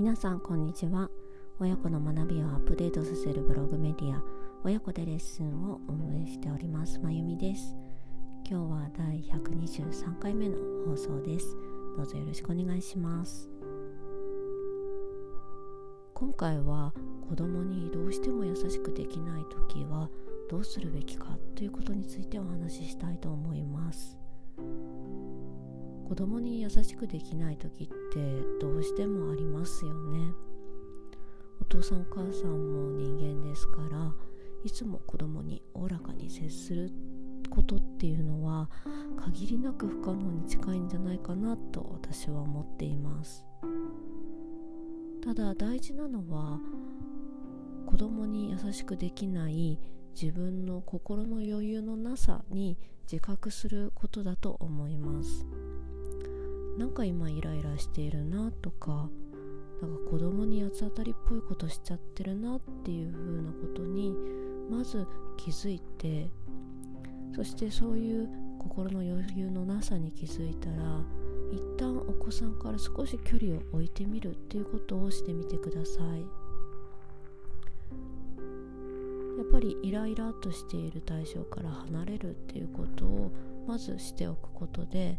皆さんこんにちは。親子の学びをアップデートさせるブログメディア親子でレッスンを運営しておりますまゆみです。今日は第123回目の放送です。どうぞよろしくお願いします。今回は子供にどうしても優しくできない時はどうするべきかということについてお話ししたいと思います。子供に優しくできない時ってどうしてもありますよね。お父さんお母さんも人間ですからいつも子供におおらかに接することっていうのは限りなく不可能に近いんじゃないかなと私は思っています。ただ大事なのは子供に優しくできない自分の心の余裕のなさに自覚することだと思います。なんか今イライラしているなとかなんか子供に八つ当たりっぽいことしちゃってるなっていう風なことにまず気づいてそしてそういう心の余裕のなさに気づいたら一旦お子さんから少し距離を置いてみるっていうことをしてみてください。やっぱりイライラとしている対象から離れるっていうことをまずしておくことで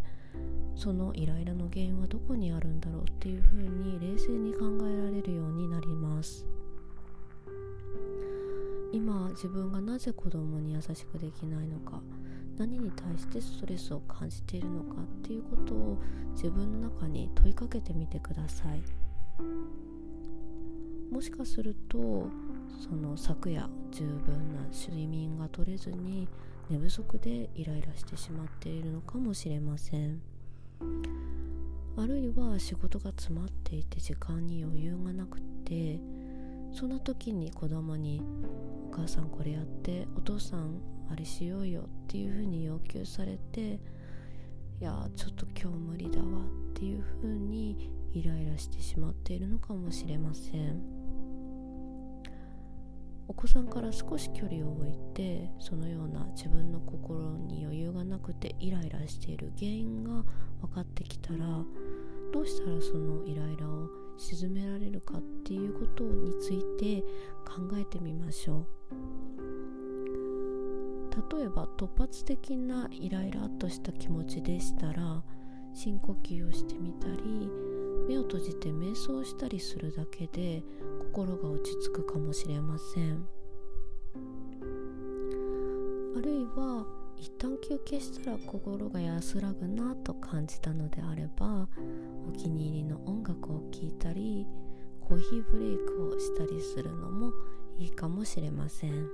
そのイライラの原因はどこにあるんだろうっていうふうに冷静に考えられるようになります。今自分がなぜ子供に優しくできないのか何に対してストレスを感じているのかっていうことを自分の中に問いかけてみてください。もしかするとその昨夜十分な睡眠が取れずに寝不足でイライラしてしまっているのかもしれませんあるいは仕事が詰まっていて時間に余裕がなくてそんな時に子供に「お母さんこれやってお父さんあれしようよ」っていうふうに要求されて「いやちょっと今日無理だわ」っていうふうにイライラしてしまっているのかもしれません。お子さんから少し距離を置いてそのような自分の心に余裕がなくてイライラしている原因が分かってきたらどうしたらそのイライラを鎮められるかっていうことについて考えてみましょう。例えば突発的なイライラとした気持ちでしたら深呼吸をしてみたり目を閉じて瞑想したりするだけで心が落ち着くかもしれません。あるいは一旦休憩したら心が安らぐなと感じたのであればお気に入りの音楽を聴いたりコーヒーブレイクをしたりするのもいいかもしれません。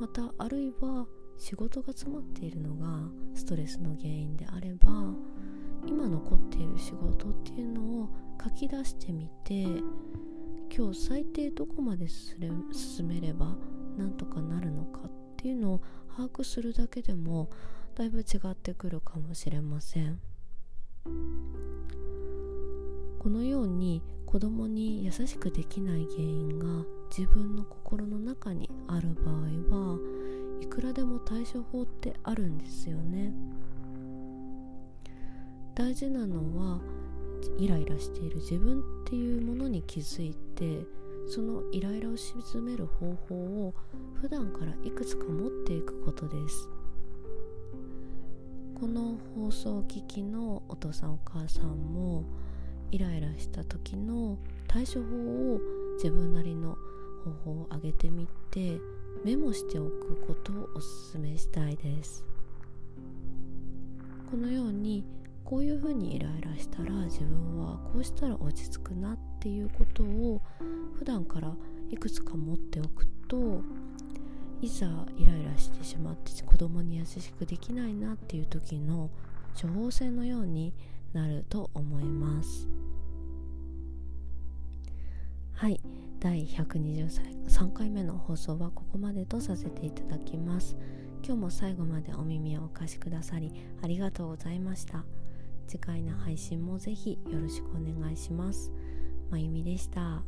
またあるいは仕事が詰まっているのがストレスの原因であれば今残っている仕事っていうのを書き出してみて今日最低どこまで進めればなんとかなるのかっていうのを把握するだけでもだいぶ違ってくるかもしれません。このように子供に優しくできない原因が自分の心の中にある場合はいくらでも対処法ってあるんですよね。大事なのはイライラしている自分っていうものに気づいてそのイライラを鎮める方法を普段からいくつか持っていくことです。この放送を聞きのお父さんお母さんもイライラした時の対処法を自分なりの方法を挙げてみてメモしておくことをおすすめしたいです。このようにこういうふうにイライラしたら自分はこうしたら落ち着くなっていうことを普段からいくつか持っておくといざイライラしてしまって子供に優しくできないなっていう時の処方箋のようになると思います。はい。第123回目の放送はここまでとさせていただきます。今日も最後までお耳をお貸しくださりありがとうございました。次回の配信もぜひよろしくお願いします。まゆみでした。